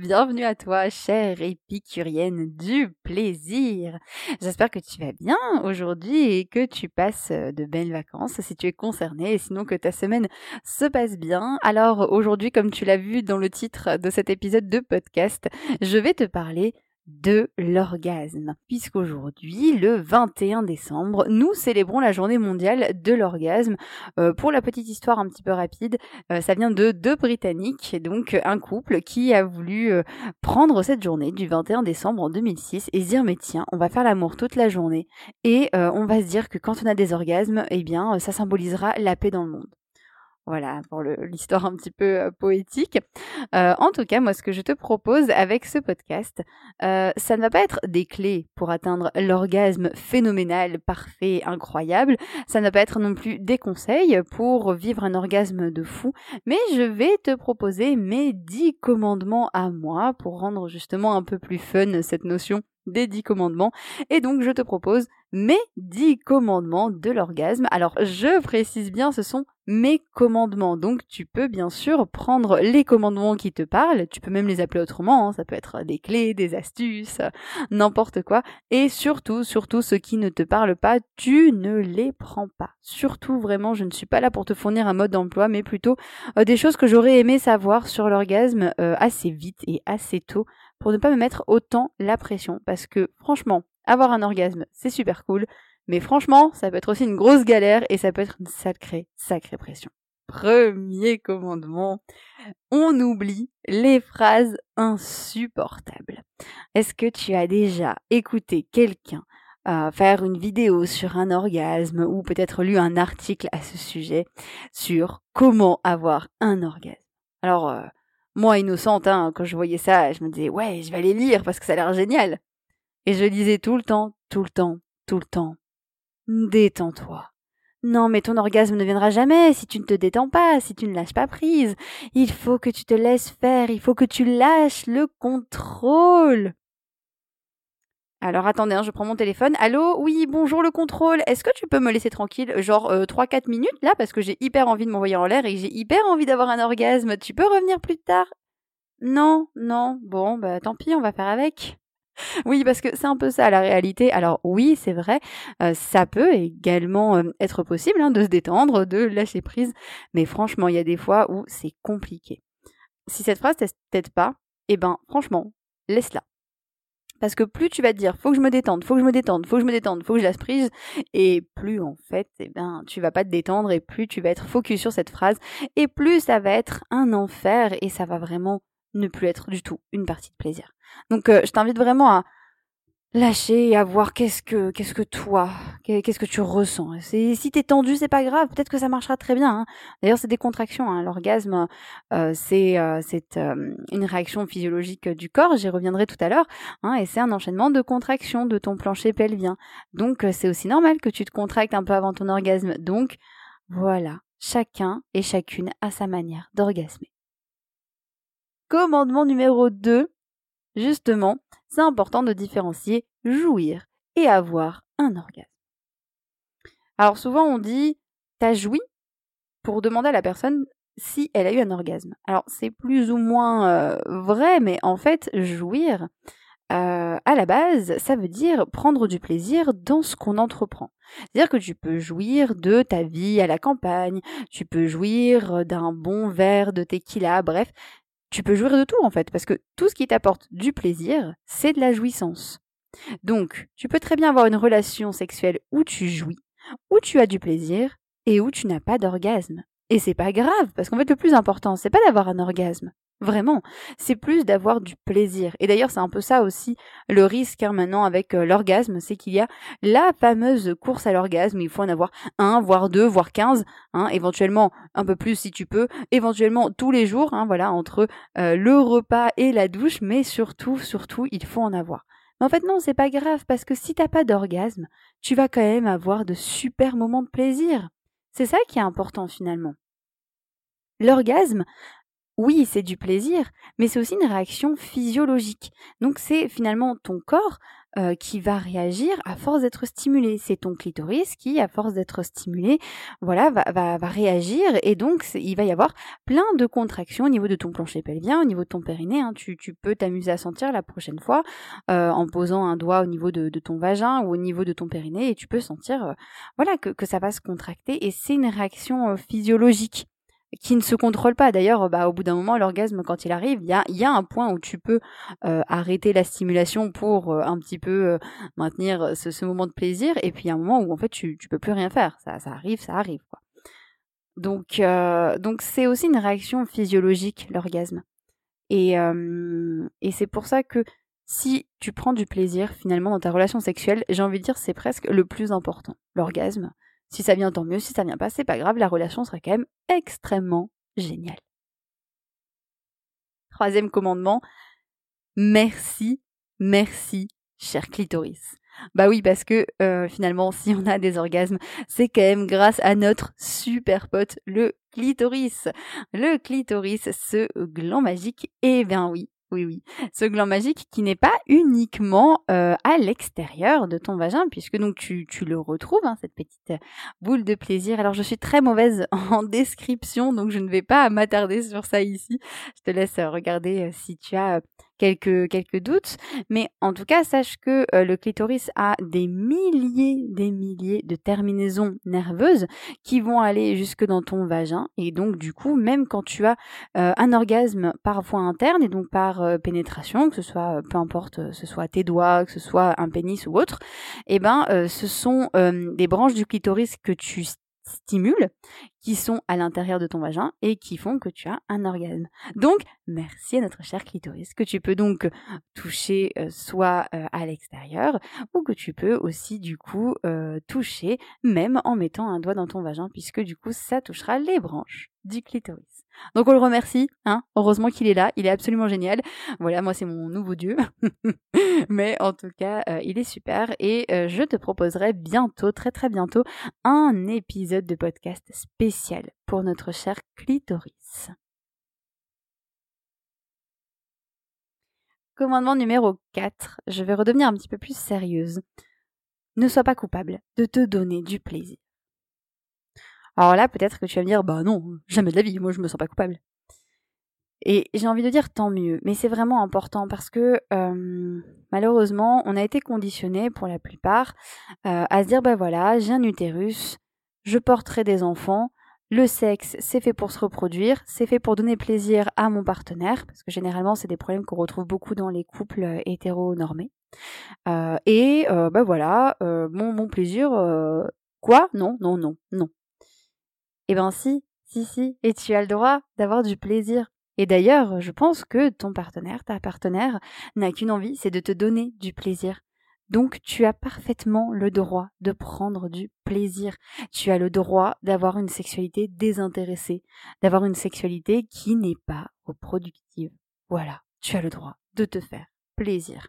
Bienvenue à toi, chère épicurienne du plaisir. J'espère que tu vas bien aujourd'hui et que tu passes euh, de belles vacances si tu es concerné et sinon que ta semaine se passe bien. Alors aujourd'hui, comme tu l'as vu dans le titre de cet épisode de podcast, je vais te parler de l'orgasme. Puisqu'aujourd'hui, le 21 décembre, nous célébrons la journée mondiale de l'orgasme. Euh, pour la petite histoire un petit peu rapide, euh, ça vient de deux Britanniques, donc un couple qui a voulu euh, prendre cette journée du 21 décembre en 2006 et se dire mais tiens, on va faire l'amour toute la journée et on va se dire que quand on a des orgasmes, eh bien ça symbolisera la paix dans le monde. Voilà, pour l'histoire un petit peu euh, poétique. Euh, en tout cas, moi, ce que je te propose avec ce podcast, euh, ça ne va pas être des clés pour atteindre l'orgasme phénoménal, parfait, incroyable. Ça ne va pas être non plus des conseils pour vivre un orgasme de fou. Mais je vais te proposer mes dix commandements à moi pour rendre justement un peu plus fun cette notion des dix commandements. Et donc, je te propose mes dix commandements de l'orgasme. Alors, je précise bien, ce sont mes commandements. Donc, tu peux bien sûr prendre les commandements qui te parlent. Tu peux même les appeler autrement. Hein. Ça peut être des clés, des astuces, n'importe quoi. Et surtout, surtout, ceux qui ne te parlent pas, tu ne les prends pas. Surtout, vraiment, je ne suis pas là pour te fournir un mode d'emploi, mais plutôt euh, des choses que j'aurais aimé savoir sur l'orgasme euh, assez vite et assez tôt pour ne pas me mettre autant la pression. Parce que franchement, avoir un orgasme, c'est super cool. Mais franchement, ça peut être aussi une grosse galère et ça peut être une sacrée, sacrée pression. Premier commandement, on oublie les phrases insupportables. Est-ce que tu as déjà écouté quelqu'un euh, faire une vidéo sur un orgasme ou peut-être lu un article à ce sujet sur comment avoir un orgasme? Alors, euh, moi, innocente, hein, quand je voyais ça, je me disais, ouais, je vais aller lire parce que ça a l'air génial. Et je lisais tout le temps, tout le temps, tout le temps. Détends-toi. Non, mais ton orgasme ne viendra jamais si tu ne te détends pas, si tu ne lâches pas prise. Il faut que tu te laisses faire, il faut que tu lâches le contrôle. Alors attendez, hein, je prends mon téléphone. Allô? Oui, bonjour le contrôle. Est-ce que tu peux me laisser tranquille, genre euh, 3-4 minutes là, parce que j'ai hyper envie de m'envoyer en l'air et j'ai hyper envie d'avoir un orgasme. Tu peux revenir plus tard? Non, non. Bon, bah tant pis, on va faire avec. Oui, parce que c'est un peu ça la réalité. Alors oui, c'est vrai, euh, ça peut également euh, être possible hein, de se détendre, de lâcher prise, mais franchement, il y a des fois où c'est compliqué. Si cette phrase t'aide pas, eh ben franchement, laisse-la Parce que plus tu vas te dire, faut que je me détende, faut que je me détende, faut que je me détende, faut que je la prise, et plus en fait, eh ben, tu vas pas te détendre, et plus tu vas être focus sur cette phrase, et plus ça va être un enfer, et ça va vraiment ne plus être du tout une partie de plaisir. Donc, euh, je t'invite vraiment à lâcher et à voir qu'est-ce que qu'est-ce que toi qu'est-ce que tu ressens. C'est si t'es tendu c'est pas grave. Peut-être que ça marchera très bien hein. d'ailleurs c'est des contractions hein. l'orgasme euh, c'est euh, c'est euh, une réaction physiologique du corps. J'y reviendrai tout à l'heure hein, et c'est un enchaînement de contractions de ton plancher pelvien. Donc c'est aussi normal que tu te contractes un peu avant ton orgasme. Donc voilà. Chacun et chacune a sa manière d'orgasmer. Commandement numéro 2 justement c'est important de différencier jouir et avoir un orgasme. Alors souvent on dit t'as joui? pour demander à la personne si elle a eu un orgasme. Alors c'est plus ou moins euh, vrai, mais en fait jouir, euh, à la base, ça veut dire prendre du plaisir dans ce qu'on entreprend. C'est-à-dire que tu peux jouir de ta vie à la campagne, tu peux jouir d'un bon verre de tequila, bref, tu peux jouir de tout en fait, parce que tout ce qui t'apporte du plaisir, c'est de la jouissance. Donc, tu peux très bien avoir une relation sexuelle où tu jouis, où tu as du plaisir et où tu n'as pas d'orgasme. Et c'est pas grave, parce qu'en fait, le plus important, c'est pas d'avoir un orgasme, Vraiment, c'est plus d'avoir du plaisir. Et d'ailleurs, c'est un peu ça aussi le risque hein, maintenant avec euh, l'orgasme, c'est qu'il y a la fameuse course à l'orgasme. Il faut en avoir un, voire deux, voire quinze, hein, éventuellement un peu plus si tu peux, éventuellement tous les jours, hein, voilà, entre euh, le repas et la douche, mais surtout, surtout, il faut en avoir. Mais en fait, non, c'est pas grave parce que si t'as pas d'orgasme, tu vas quand même avoir de super moments de plaisir. C'est ça qui est important finalement. L'orgasme, oui, c'est du plaisir, mais c'est aussi une réaction physiologique. Donc c'est finalement ton corps euh, qui va réagir à force d'être stimulé. C'est ton clitoris qui, à force d'être stimulé, voilà, va, réagir et donc il va y avoir plein de contractions au niveau de ton plancher pelvien, au niveau de ton périnée. Hein. Tu, peux t'amuser à sentir la prochaine fois euh, en posant un doigt au niveau de, ton vagin ou au niveau de ton périnée et tu peux sentir, euh, voilà, que ça va se contracter et c'est une réaction physiologique qui ne se contrôle pas. D'ailleurs, bah, au bout d'un moment, l'orgasme, quand il arrive, il y a, y a, un point où tu peux euh, arrêter la stimulation pour euh, un petit peu euh, maintenir ce, moment de plaisir, et puis il y a un moment où en fait tu, tu peux plus rien faire. Ça, arrive, ça arrive. Donc c'est aussi une réaction physiologique, l'orgasme. Et, et c'est pour ça que si tu prends du plaisir finalement dans ta relation sexuelle, j'ai envie de dire c'est presque le plus important, l'orgasme. Si ça vient, tant mieux. Si ça vient pas, c'est pas grave. La relation sera quand même extrêmement géniale. Troisième commandement. Merci, merci, cher clitoris. Bah oui, parce que euh, finalement, si on a des orgasmes, c'est quand même grâce à notre super pote, le clitoris. Le clitoris, ce gland magique. Eh bien oui, oui, oui. Ce gland magique qui n'est pas uniquement euh, à l'extérieur de ton vagin, puisque donc tu, tu le retrouves, hein, cette petite boule de plaisir. Alors je suis très mauvaise en description, donc je ne vais pas m'attarder sur ça ici. Je te laisse regarder euh, si tu as quelques, doutes. Mais en tout cas, sache que euh, le clitoris a des milliers, des milliers de terminaisons nerveuses qui vont aller jusque dans ton vagin. Et donc, du coup, même quand tu as euh, un orgasme par voie interne et donc par euh, pénétration, que ce soit, peu importe, ce soit tes doigts, que ce soit un pénis ou autre, eh ben, ce sont des branches du clitoris que tu stimules qui sont à l'intérieur de ton vagin et qui font que tu as un orgasme. Donc, merci à notre cher clitoris que tu peux donc toucher euh, soit euh, à l'extérieur ou que tu peux aussi du coup euh, toucher même en mettant un doigt dans ton vagin puisque du coup ça touchera les branches du clitoris. Donc on le remercie, hein. Heureusement qu'il est là, il est absolument génial. Voilà, moi c'est mon nouveau dieu. Mais en tout cas, il est super et je te proposerai bientôt, très très bientôt, un épisode de podcast spécial pour notre cher clitoris. Commandement numéro 4, je vais redevenir un petit peu plus sérieuse. Ne sois pas coupable de te donner du plaisir. Alors là, peut-être que tu vas me dire, bah non, jamais de la vie, moi je me sens pas coupable. Et j'ai envie de dire tant mieux, mais c'est vraiment important parce que malheureusement, on a été conditionné pour la plupart euh, à se dire, bah voilà, j'ai un utérus, je porterai des enfants, le sexe, c'est fait pour se reproduire, c'est fait pour donner plaisir à mon partenaire, parce que généralement, c'est des problèmes qu'on retrouve beaucoup dans les couples euh, hétéronormés. et bah voilà, mon, mon plaisir, quoi? Non, non, non, non. Eh ben si, si, si, et tu as le droit d'avoir du plaisir. Et d'ailleurs, je pense que ton partenaire, ta partenaire, n'a qu'une envie, c'est de te donner du plaisir. Donc tu as parfaitement le droit de prendre du plaisir. Tu as le droit d'avoir une sexualité désintéressée, d'avoir une sexualité qui n'est pas reproductive. Voilà, tu as le droit de te faire plaisir.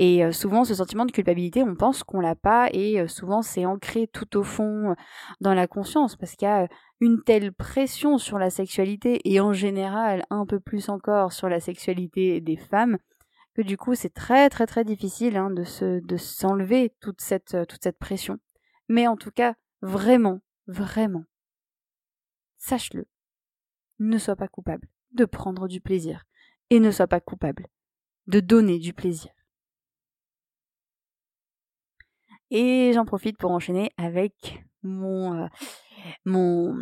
Et euh, souvent, ce sentiment de culpabilité, on pense qu'on l'a pas, et euh, souvent c'est ancré tout au fond euh, dans la conscience, parce qu'il y a une telle pression sur la sexualité, et en général un peu plus encore sur la sexualité des femmes, que du coup c'est très très très difficile hein, de se de s'enlever toute cette toute cette pression. Mais en tout cas, vraiment, vraiment, sache-le, ne sois pas coupable de prendre du plaisir et ne sois pas coupable de donner du plaisir. Et j'en profite pour enchaîner avec mon, euh, mon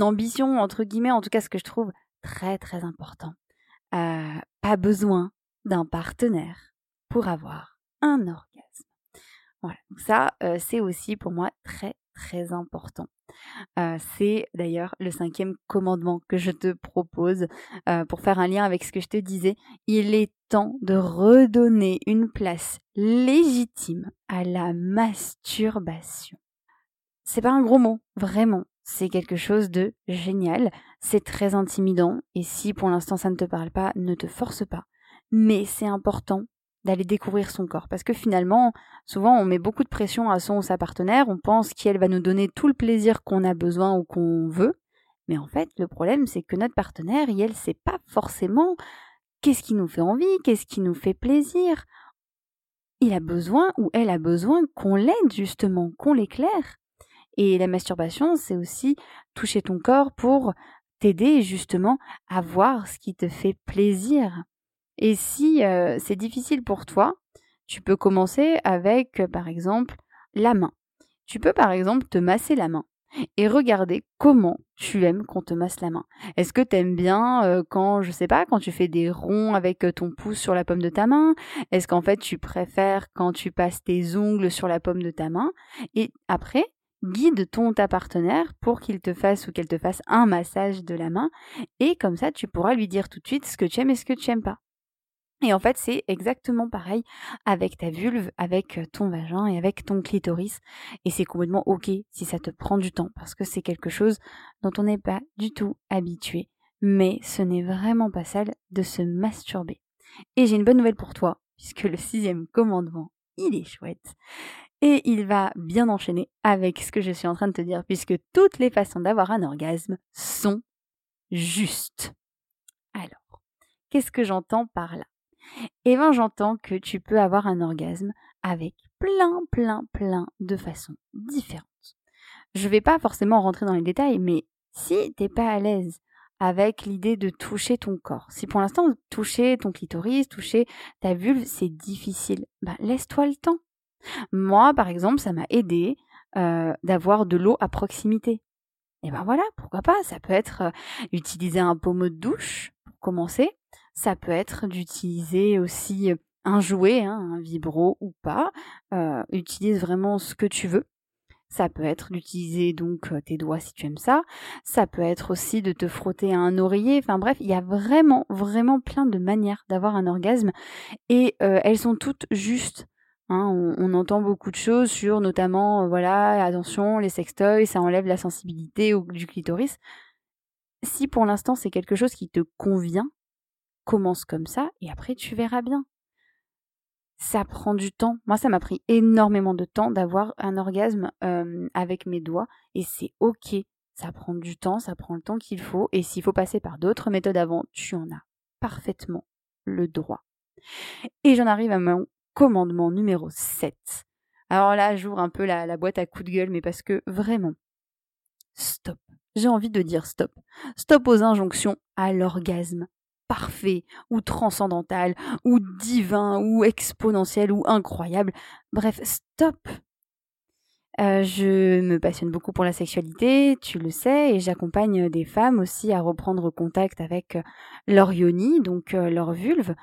ambition, entre guillemets, en tout cas ce que je trouve très très important. Euh, pas besoin d'un partenaire pour avoir un orgasme. Voilà, ça euh, c'est aussi pour moi très très important. c'est d'ailleurs le cinquième commandement que je te propose pour faire un lien avec ce que je te disais. Il est temps de redonner une place légitime à la masturbation. C'est pas un gros mot, vraiment. C'est quelque chose de génial, c'est très intimidant, et si pour l'instant ça ne te parle pas, ne te force pas. Mais c'est important d'aller découvrir son corps. Parce que finalement, souvent, on met beaucoup de pression à son ou sa partenaire, on pense qu'elle va nous donner tout le plaisir qu'on a besoin ou qu'on veut. Mais en fait, le problème, c'est que notre partenaire, elle, sait pas forcément qu'est-ce qui nous fait envie, qu'est-ce qui nous fait plaisir. Il a besoin ou elle a besoin qu'on l'aide justement, qu'on l'éclaire. Et la masturbation, c'est aussi toucher ton corps pour t'aider justement à voir ce qui te fait plaisir. Et si euh, c'est difficile pour toi, tu peux commencer avec, par exemple, la main. Tu peux, par exemple, te masser la main et regarder comment tu aimes qu'on te masse la main. Est-ce que tu aimes bien euh, quand, je sais pas, quand tu fais des ronds avec euh, ton pouce sur la paume de ta main? Est-ce qu'en fait tu préfères quand tu passes tes ongles sur la paume de ta main? Et après, guide ton ta partenaire pour qu'il te fasse ou qu'elle te fasse un massage de la main et comme ça tu pourras lui dire tout de suite ce que tu aimes et ce que tu aimes pas. Et en fait, c'est exactement pareil avec ta vulve, avec ton vagin et avec ton clitoris. Et c'est complètement ok si ça te prend du temps parce que c'est quelque chose dont on n'est pas du tout habitué. Mais ce n'est vraiment pas sale de se masturber. Et j'ai une bonne nouvelle pour toi, puisque le sixième commandement, il est chouette. Et il va bien enchaîner avec ce que je suis en train de te dire, puisque toutes les façons d'avoir un orgasme sont justes. Alors, qu'est-ce que j'entends par là? Eh bien j'entends que tu peux avoir un orgasme avec plein, plein, plein de façons différentes. Je ne vais pas forcément rentrer dans les détails, mais si t'es pas à l'aise avec l'idée de toucher ton corps, si pour l'instant toucher ton clitoris, toucher ta vulve, c'est difficile, bah laisse-toi le temps. Moi, par exemple, ça m'a aidé euh, d'avoir de l'eau à proximité. Et ben voilà, pourquoi pas Ça peut être euh, utiliser un pommeau de douche pour commencer, ça peut être d'utiliser aussi un jouet, hein, un vibro ou pas. Utilise vraiment ce que tu veux. Ça peut être d'utiliser donc tes doigts si tu aimes ça. Ça peut être aussi de te frotter à un oreiller. Enfin bref, il y a vraiment, vraiment plein de manières d'avoir un orgasme et elles sont toutes justes. Hein. on, entend beaucoup de choses sur notamment, voilà, attention, les sextoys, ça enlève la sensibilité du clitoris. Si pour l'instant c'est quelque chose qui te convient, commence comme ça et après tu verras bien. Ça prend du temps. Moi, ça m'a pris énormément de temps d'avoir un orgasme avec mes doigts et c'est ok. Ça prend du temps, ça prend le temps qu'il faut et s'il faut passer par d'autres méthodes avant, tu en as parfaitement le droit. Et j'en arrive à mon commandement numéro 7. Alors là, j'ouvre un peu la, la boîte à coups de gueule, mais parce que vraiment, stop. J'ai envie de dire stop. Stop aux injonctions à l'orgasme parfait ou transcendantal ou divin ou exponentiel ou incroyable. Bref, stop. Euh, je me passionne beaucoup pour la sexualité, tu le sais, et j'accompagne des femmes aussi à reprendre contact avec leur yoni, donc euh, leur vulve.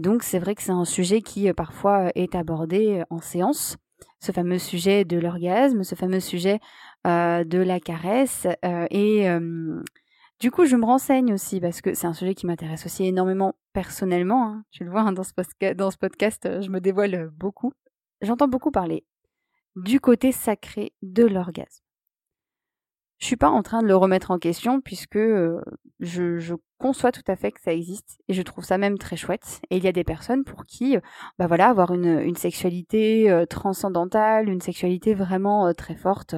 donc c'est vrai que c'est un sujet qui parfois est abordé en séance, ce fameux sujet de l'orgasme, ce fameux sujet de la caresse et du coup, je me renseigne aussi parce que c'est un sujet qui m'intéresse aussi énormément personnellement. Hein. Tu le vois hein, dans, ce podcast, je me dévoile beaucoup. J'entends beaucoup parler du côté sacré de l'orgasme. Je suis pas en train de le remettre en question puisque je, conçois tout à fait que ça existe et je trouve ça même très chouette. Et il y a des personnes pour qui, bah voilà, avoir une, une sexualité transcendantale, une sexualité vraiment très forte,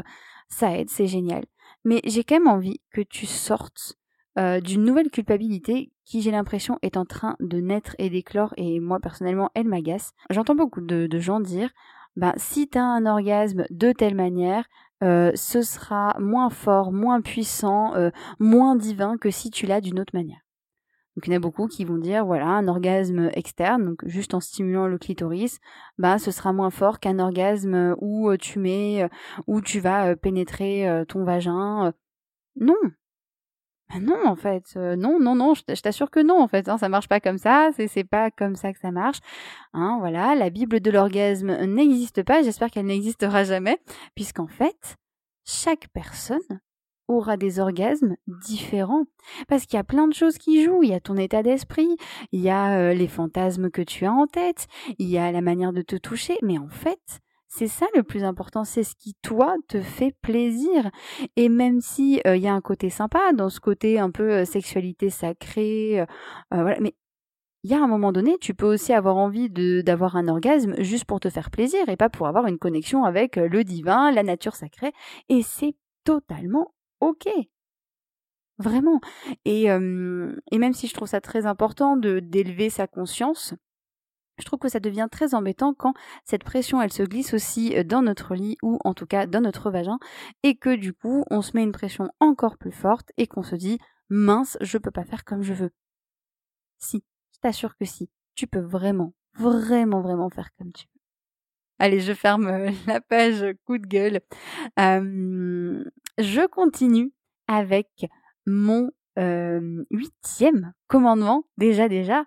ça aide, c'est génial mais j'ai quand même envie que tu sortes euh, d'une nouvelle culpabilité qui, j'ai l'impression, est en train de naître et d'éclore, et moi personnellement, elle m'agace. J'entends beaucoup de, gens dire, ben, si tu as un orgasme de telle manière, euh, ce sera moins fort, moins puissant, euh, moins divin que si tu l'as d'une autre manière. Donc il y en a beaucoup qui vont dire voilà un orgasme externe donc juste en stimulant le clitoris bah ce sera moins fort qu'un orgasme où euh, tu mets euh, où tu vas euh, pénétrer ton vagin non. Bah non en fait non non non je t'assure que non en fait hein, ça marche pas comme ça c'est pas comme ça que ça marche hein, voilà la bible de l'orgasme n'existe pas j'espère qu'elle n'existera jamais puisqu'en fait chaque personne aura des orgasmes différents. Parce qu'il y a plein de choses qui jouent. Il y a ton état d'esprit, il y a euh, les fantasmes que tu as en tête, il y a la manière de te toucher. Mais en fait, c'est ça le plus important, c'est ce qui toi te fait plaisir. Et même si euh, il y a un côté sympa dans ce côté un peu euh, sexualité sacrée, voilà, mais il y a un moment donné, tu peux aussi avoir envie d'avoir un orgasme juste pour te faire plaisir et pas pour avoir une connexion avec le divin, la nature sacrée. Et c'est totalement ok. Vraiment. Et, même si je trouve ça très important de d'élever sa conscience, je trouve que ça devient très embêtant quand cette pression, elle se glisse aussi dans notre lit ou en tout cas dans notre vagin et que du coup, on se met une pression encore plus forte et qu'on se dit mince, je peux pas faire comme je veux. Si, je t'assure que si, tu peux vraiment, vraiment, vraiment faire comme tu veux. Allez, je ferme la page coup de gueule. Je continue avec mon huitième commandement. Déjà, déjà.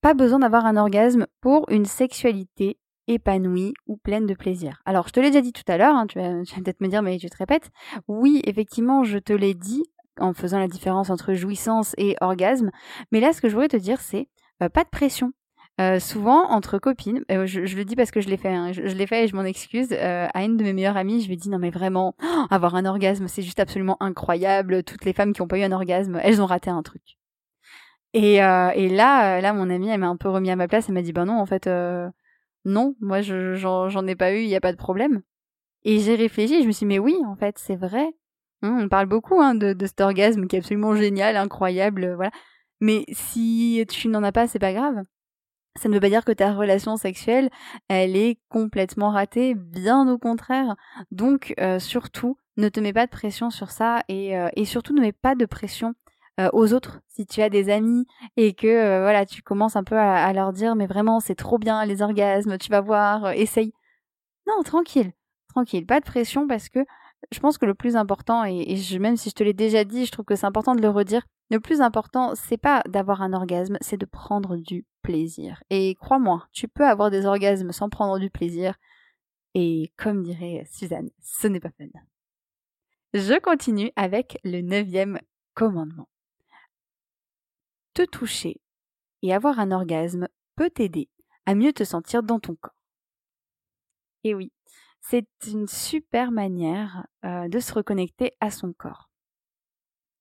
Pas besoin d'avoir un orgasme pour une sexualité épanouie ou pleine de plaisir. Alors, je te l'ai déjà dit tout à l'heure, hein, tu vas, vas peut-être me dire, mais tu te répètes. Oui, effectivement, je te l'ai dit en faisant la différence entre jouissance et orgasme. Mais là, ce que je voudrais te dire, c'est pas de pression. Euh, souvent entre copines, euh, je, le dis parce que je l'ai fait, hein, je, l'ai fait et je m'en excuse. Euh, à une de mes meilleures amies, je lui ai dit non mais vraiment, avoir un orgasme, c'est juste absolument incroyable. Toutes les femmes qui n'ont pas eu un orgasme, elles ont raté un truc. Et, là, là, mon amie, elle m'a un peu remis à ma place. Elle m'a dit ben non, en fait, non, moi, j'en ai pas eu, il n'y a pas de problème. Et j'ai réfléchi, je me suis dit mais oui, en fait, c'est vrai. Hein, on parle beaucoup hein, de, de cet orgasme qui est absolument génial, incroyable, voilà. Mais si tu n'en as pas, c'est pas grave ça ne veut pas dire que ta relation sexuelle, elle est complètement ratée, bien au contraire. Donc euh, surtout, ne te mets pas de pression sur ça et, euh, surtout ne mets pas de pression euh, aux autres. Si tu as des amis et que voilà, tu commences un peu à, leur dire mais vraiment c'est trop bien les orgasmes, tu vas voir, essaye. Non, tranquille, tranquille, pas de pression parce que je pense que le plus important, et, même si je te l'ai déjà dit, je trouve que c'est important de le redire, le plus important, c'est pas d'avoir un orgasme, c'est de prendre du plaisir. Et crois-moi, tu peux avoir des orgasmes sans prendre du plaisir. Et comme dirait Suzanne, ce n'est pas fun. Je continue avec le neuvième commandement. Te toucher et avoir un orgasme peut t'aider à mieux te sentir dans ton corps. Et oui, c'est une super manière euh, de se reconnecter à son corps.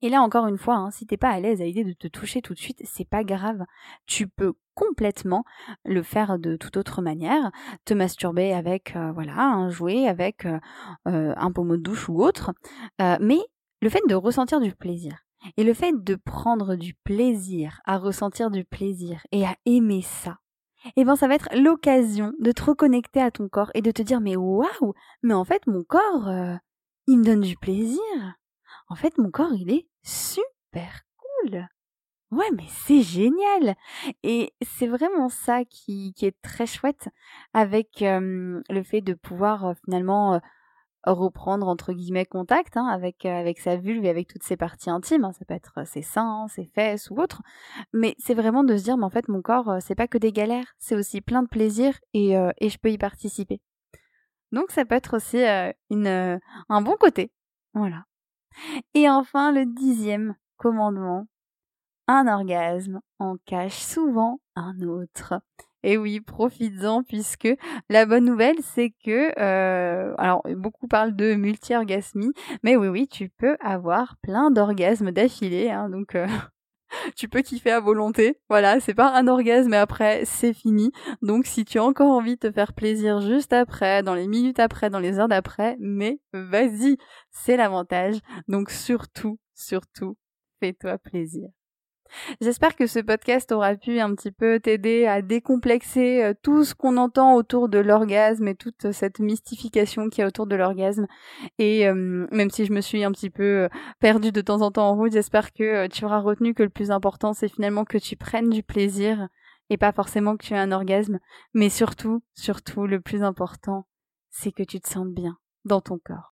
Et là encore une fois, hein, si t'es pas à l'aise à l'idée de te toucher tout de suite, c'est pas grave. Tu peux complètement le faire de toute autre manière, te masturber avec euh, voilà un jouet, avec euh, un pommeau de douche ou autre. mais le fait de ressentir du plaisir et le fait de prendre du plaisir à ressentir du plaisir et à aimer ça, eh ben ça va être l'occasion de te reconnecter à ton corps et de te dire mais waouh, mais en fait mon corps, euh, il me donne du plaisir. En fait mon corps il est super cool. Ouais mais c'est génial et c'est vraiment ça qui, est très chouette avec le fait de pouvoir finalement reprendre entre guillemets contact hein, avec avec sa vulve et avec toutes ses parties intimes. Hein. Ça peut être ses seins, ses fesses ou autre. Mais c'est vraiment de se dire, mais en fait, mon corps, c'est pas que des galères, c'est aussi plein de plaisir et, et je peux y participer. Donc ça peut être aussi une, un bon côté. Voilà. Et enfin, le dixième commandement, un orgasme en cache souvent un autre. Et oui, profites-en puisque la bonne nouvelle c'est que euh, alors beaucoup parlent de multi-orgasmie, mais oui oui, tu peux avoir plein d'orgasmes d'affilée, hein, donc euh, tu peux kiffer à volonté. Voilà, c'est pas un orgasme et après c'est fini. Donc si tu as encore envie de te faire plaisir juste après, dans les minutes après, dans les heures d'après, mais vas-y, c'est l'avantage. Donc surtout, surtout, fais-toi plaisir. J'espère que ce podcast aura pu un petit peu t'aider à décomplexer euh, tout ce qu'on entend autour de l'orgasme et toute cette mystification qu'il y a autour de l'orgasme. Et euh, même si je me suis un petit peu euh, perdue de temps en temps en route, j'espère que tu auras retenu que le plus important, c'est finalement que tu prennes du plaisir et pas forcément que tu aies un orgasme. Mais surtout, surtout, le plus important, c'est que tu te sentes bien dans ton corps.